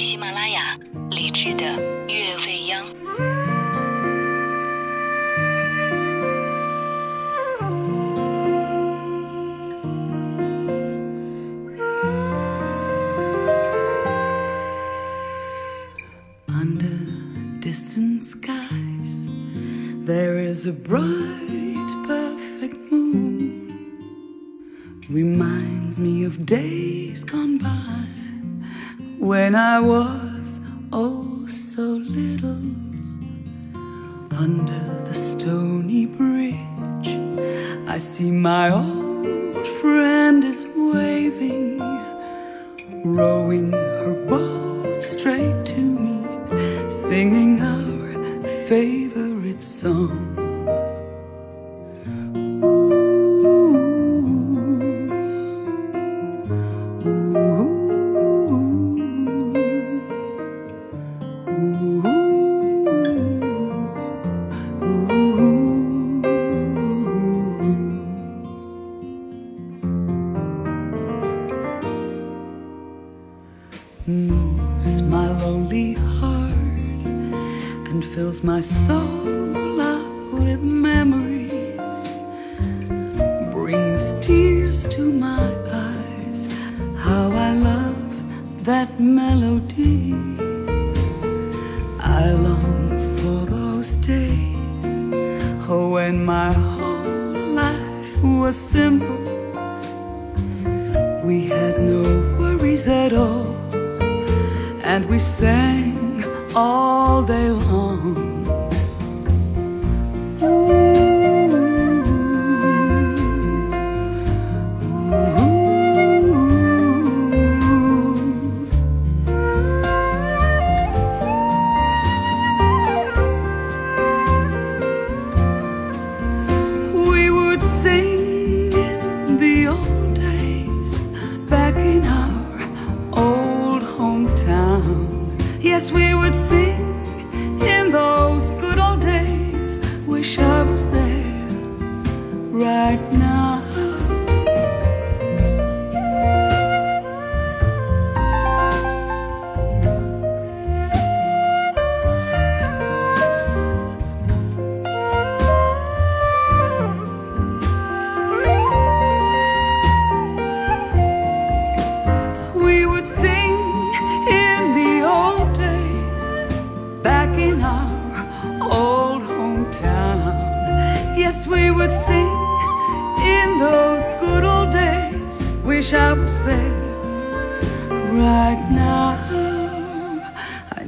喜马拉雅李志的月未央。Her boat straight to me, singing our favorite song. That melody. I long for those days when my whole life was simple. We had no worries at all and we sang all day long. Yes, we would sing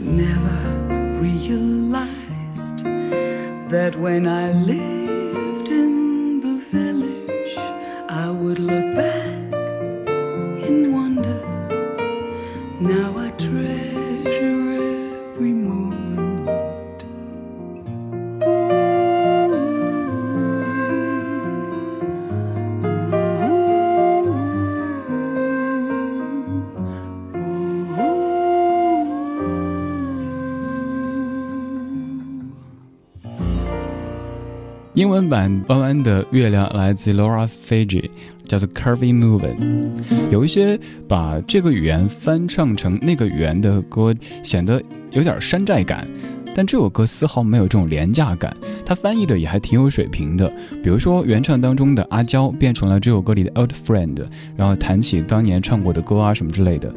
never realized that when I lived in the village, I would look 文版《弯弯的月亮》来自 Laura Fiji，叫做 Curvy Moving。有一些把这个语言翻唱成那个语言的歌，显得有点山寨感。但这首歌丝毫没有这种廉价感，它翻译的也还挺有水平的。比如说原唱当中的阿娇变成了这首歌里的 Old Friend，然后弹起当年唱过的歌啊什么之类的。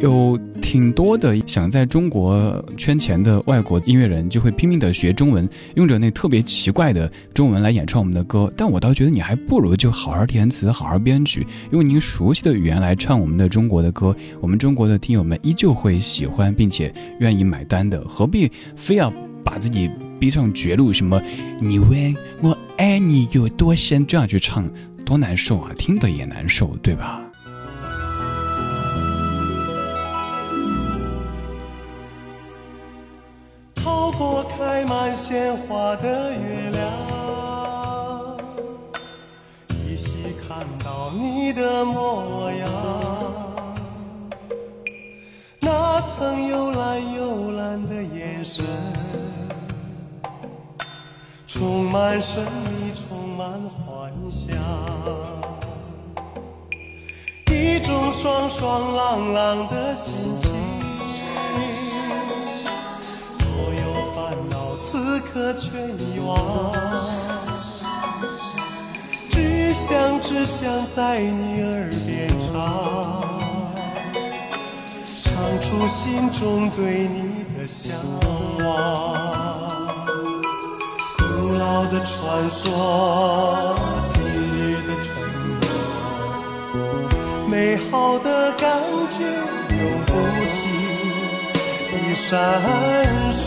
有挺多的想在中国圈钱的外国音乐人，就会拼命的学中文，用着那特别奇怪的中文来演唱我们的歌。但我倒觉得你还不如就好好填词，好好编曲，用您熟悉的语言来唱我们的中国的歌，我们中国的听友们依旧会喜欢，并且愿意买单的。何必非要把自己逼上绝路？什么你问我爱你有多深，这样去唱，多难受啊！听的也难受，对吧？满鲜花的月亮，依稀看到你的模样。那曾幽蓝幽蓝的眼神，充满神秘，充满幻想。一种爽爽朗朗的心情，此刻全遗忘，只想只想在你耳边唱，唱出心中对你的向往。古老的传说，今日的承诺，美好的感觉永不停地闪烁。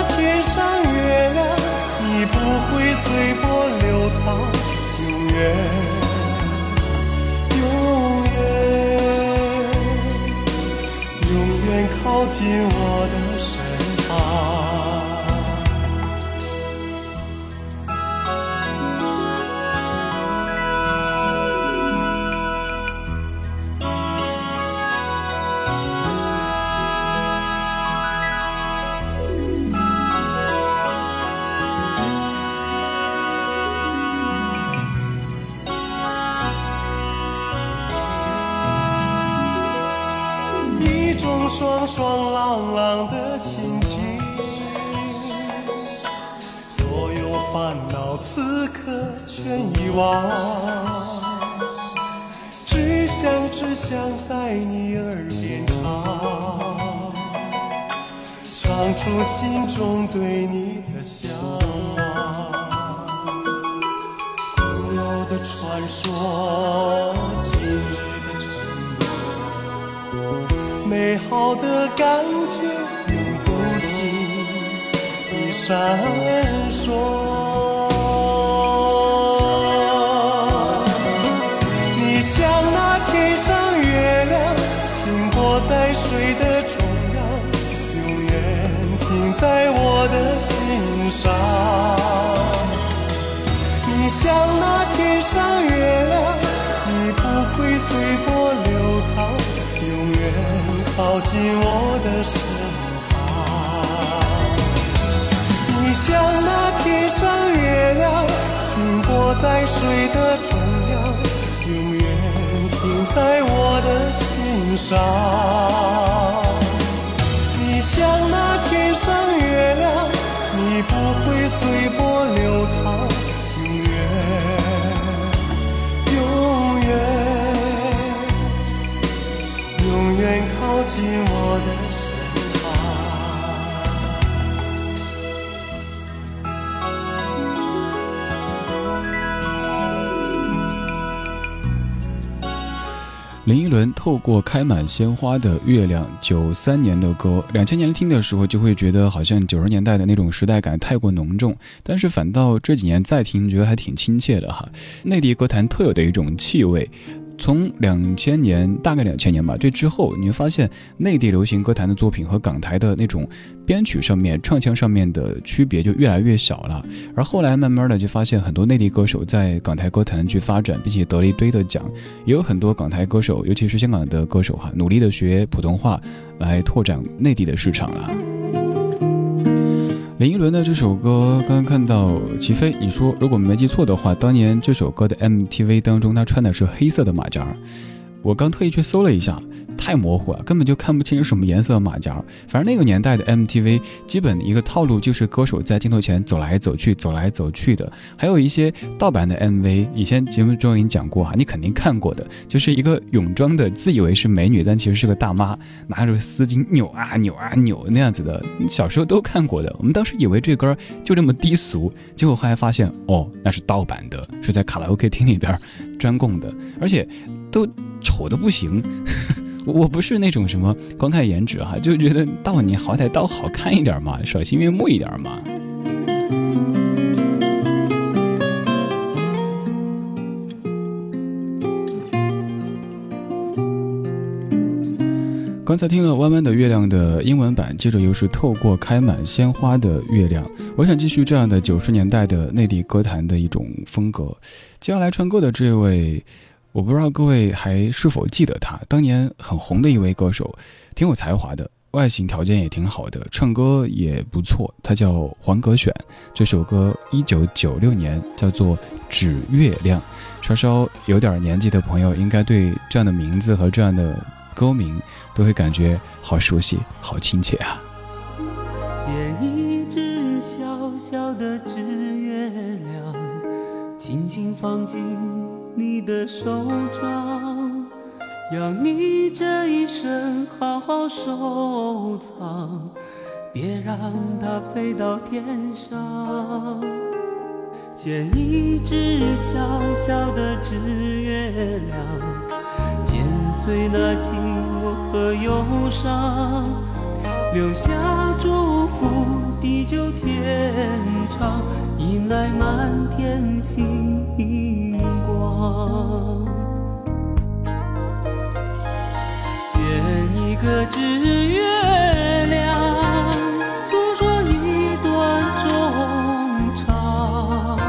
不会随波流淌，永远，永远，永远靠近我的爽爽朗朗的心情，所有烦恼此刻全遗忘，只想只想在你耳边唱，唱出心中对你的向往。古老的传说，美好的感觉永不停地闪烁。像那天上月亮，停泊在水的中央，永远停在我的心上。你像那天上月亮，你不会随波流淌，永远，永远，永远靠近林依轮透过开满鲜花的月亮，九三年的歌，两千年听的时候就会觉得好像九十年代的那种时代感太过浓重，但是反倒这几年再听，觉得还挺亲切的哈，内地歌坛特有的一种气味。从两千年，大概两千年吧，这之后你会发现，内地流行歌坛的作品和港台的那种编曲上面、唱腔上面的区别就越来越小了。而后来慢慢的就发现，很多内地歌手在港台歌坛去发展，并且得了一堆的奖，也有很多港台歌手，尤其是香港的歌手哈，努力的学普通话来拓展内地的市场了。林依轮的这首歌，刚刚看到齐飞，你说如果没记错的话，当年这首歌的 MTV 当中，他穿的是黑色的马甲。我刚特意去搜了一下，太模糊了，根本就看不清什么颜色马甲。反正那个年代的 MTV 基本一个套路就是歌手在镜头前走来走去，走来走去的。还有一些盗版的 MV，以前节目中已经讲过哈，你肯定看过的，就是一个泳装的，自以为是美女，但其实是个大妈，拿着丝巾扭啊扭啊扭那样子的。小时候都看过的，我们当时以为这歌就这么低俗，结果后来发现哦，那是盗版的，是在卡拉 OK 厅里边专供的，而且都丑的不行。我不是那种什么光看颜值哈，就觉得到你好歹到好看一点嘛，赏心悦目一点嘛。刚才听了《弯弯的月亮》的英文版，接着又是《透过开满鲜花的月亮》，我想继续这样的九十年代的内地歌坛的一种风格。接下来唱歌的这位。我不知道各位还是否记得他，当年很红的一位歌手，挺有才华的，外形条件也挺好的，唱歌也不错。他叫黄格选，这首歌一九九六年叫做《指月亮》。稍稍有点年纪的朋友，应该对这样的名字和这样的。歌名都会感觉好熟悉，好亲切啊！借一只小小的纸月亮，轻轻放进你的手掌，要你这一生好好收藏，别让它飞到天上。剪一只小小的纸月亮。剪碎那寂寞和忧伤，留下祝福，地久天长，迎来满天星是月亮，诉说一段衷肠，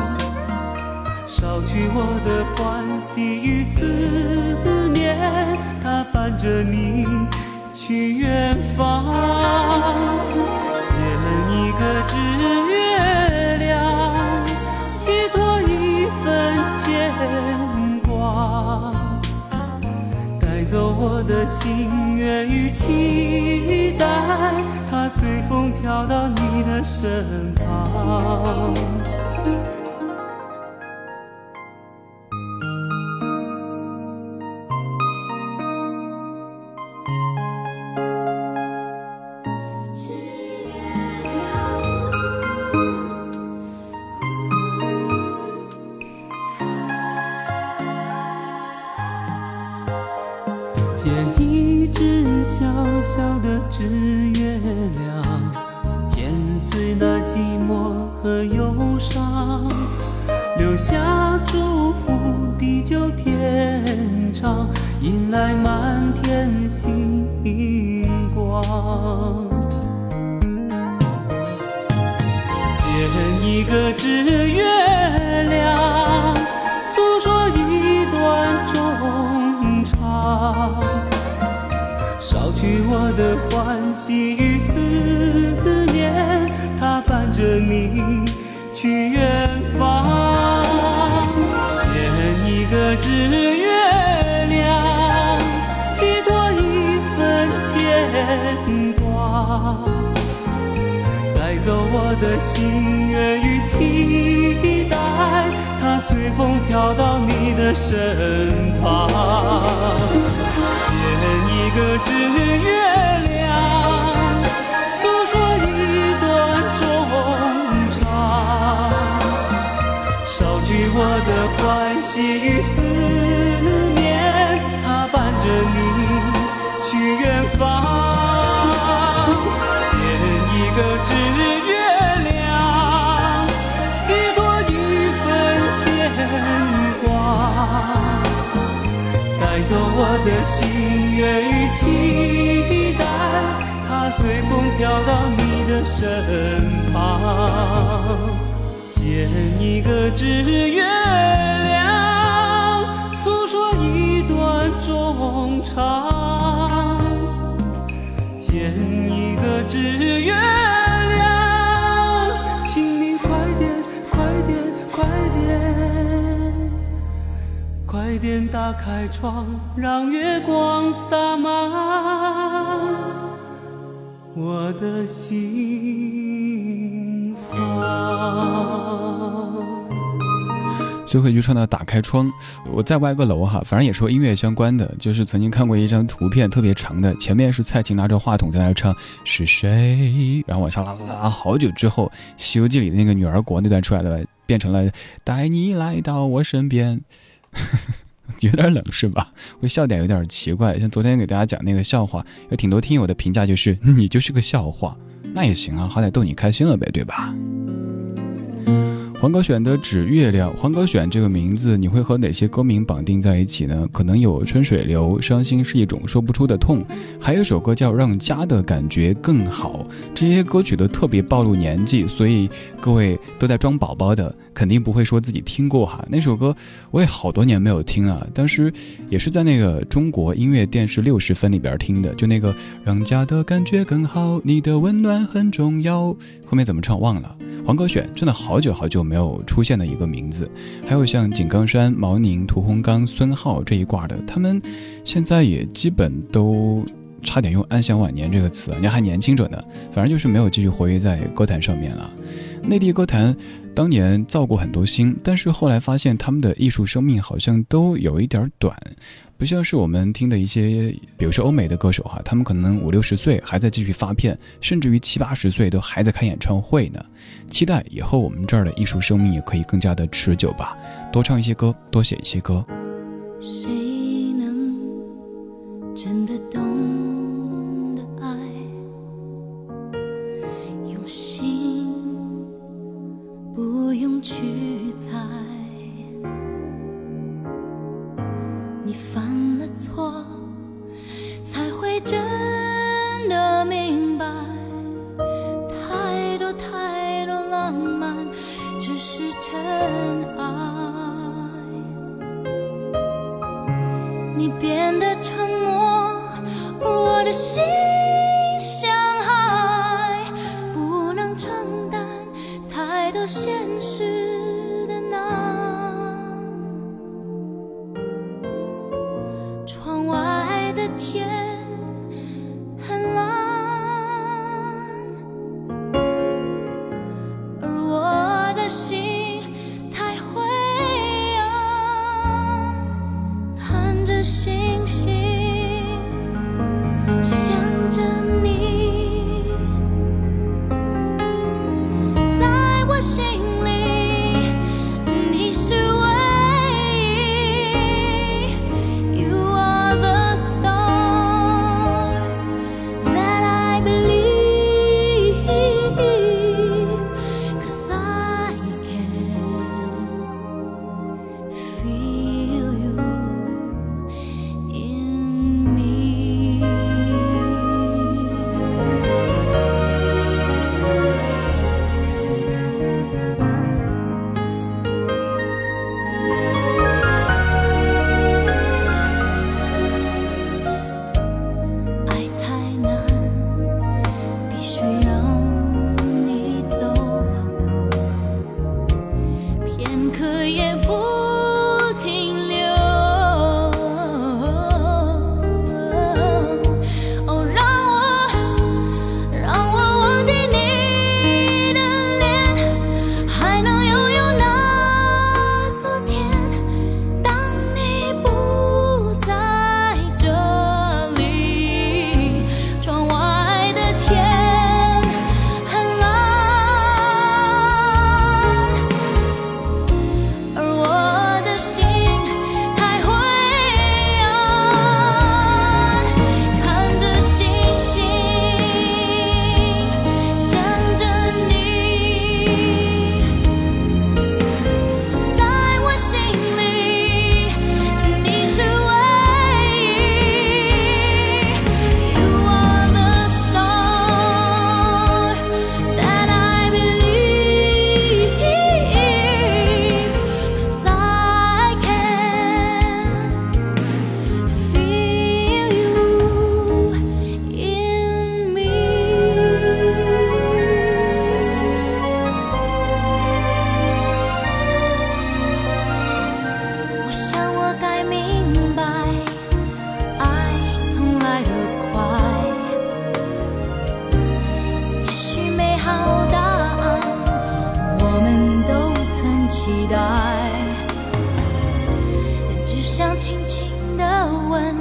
捎去我的欢喜与思。念，它伴着你去远方，的心愿与期待，它随风飘到你的身旁。这只月亮诉说一段衷肠。捎去我的欢喜与思念它伴着你去远我的心愿与期待，它随风飘到你的身旁。剪一个纸月亮，诉说一段衷肠，捎去我的欢喜与思念，它伴着你走我的心愿与期待，它随风飘到你的身旁。剪一个纸月亮，诉说一段衷肠。剪一个纸月。点打开窗，让月光洒满我的心房。最后一句唱到打开窗，我再歪个楼哈，反正也是和音乐相关的，就是曾经看过一张图片，特别长的，前面是蔡琴拿着话筒在那唱是谁，然后往下拉拉拉，好久之后，《西游记》里的那个女儿国那段出来了，变成了带你来到我身边。有点冷是吧？我笑点有点奇怪，像昨天给大家讲那个笑话，有挺多听友的评价就是你就是个笑话，那也行啊，好歹逗你开心了呗，对吧？黄格选的《指月亮》，黄格选这个名字，你会和哪些歌名绑定在一起呢？可能有《春水流》，伤心是一种说不出的痛，还有一首歌叫《让家的感觉更好》。这些歌曲都特别暴露年纪，所以各位都在装宝宝的，肯定不会说自己听过哈。那首歌我也好多年没有听了，当时也是在那个中国音乐电视六十分里边听的，就那个《让家的感觉更好》，你的温暖很重要。后面怎么唱忘了。黄格选真的好久好久没没有出现的一个名字，还有像井冈山、毛宁、屠洪刚、孙浩这一挂的，他们现在也基本都差点用“安享晚年”这个词，人家还年轻着呢。反正就是没有继续活跃在歌坛上面了。内地歌坛当年造过很多星，但是后来发现他们的艺术生命好像都有一点短。不像是我们听的一些，比如说欧美的歌手哈，他们可能五六十岁还在继续发片，甚至于七八十岁都还在开演唱会呢。期待以后我们这儿的艺术生命也可以更加的持久吧，多唱一些歌，多写一些歌。谁能真的懂去猜。你犯了错，才会真的明白，太多太多浪漫只是尘埃。你变得沉默，而我的心期待。只想轻轻的问，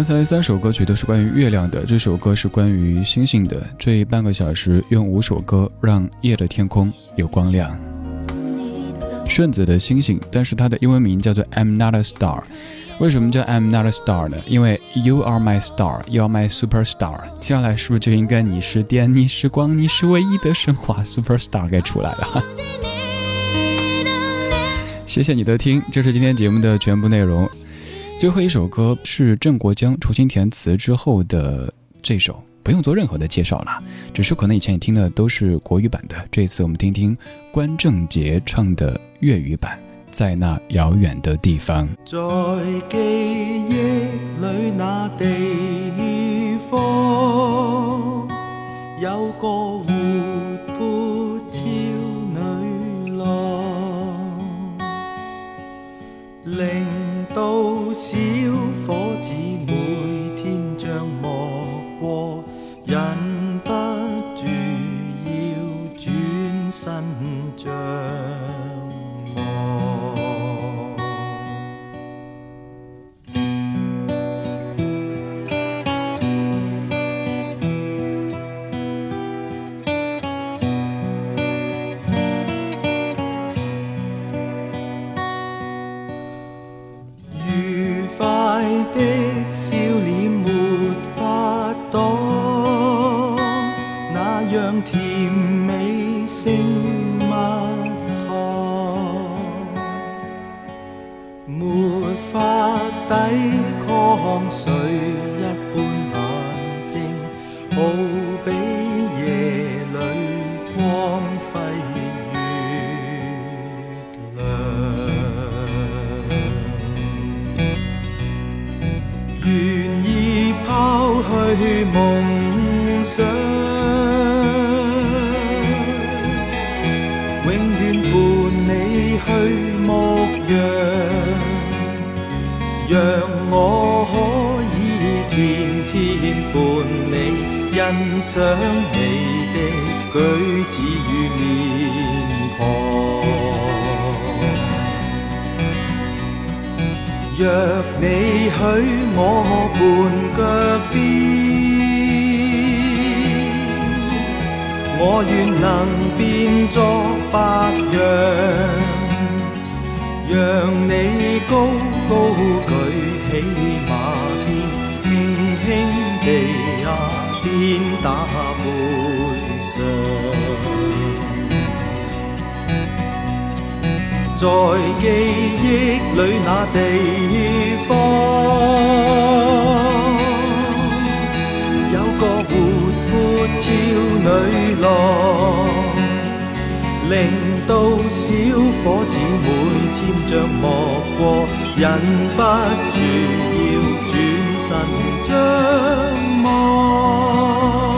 刚才三首歌曲都是关于月亮的，这首歌是关于星星的。这半个小时用五首歌让夜的天空有光亮。顺子的星星，但是它的英文名叫做 I'm Not a Star。为什么叫 I'm Not a Star 呢？因为 You are my star, You are my superstar。接下来是不是就应该你是电，你是光，你是唯一的神话 superstar 该出来了？谢谢你的听，这是今天节目的全部内容。最后一首歌是郑国江重新填词之后的这首，不用做任何的介绍了，只是可能以前你听的都是国语版的，这次我们听听关正杰唱的粤语版，在那遥远的地方。在记忆里那地方，有个去梦想，永远伴你去牧羊，让我可以天天伴你欣赏你的举止与面庞。若你许我伴脚边。我愿能变作白羊，让你高高举起马鞭，轻轻地啊。鞭打背上，在记忆里那地方，有个活泼俏女，令到小伙子每天着莫过，忍不住要转身张望。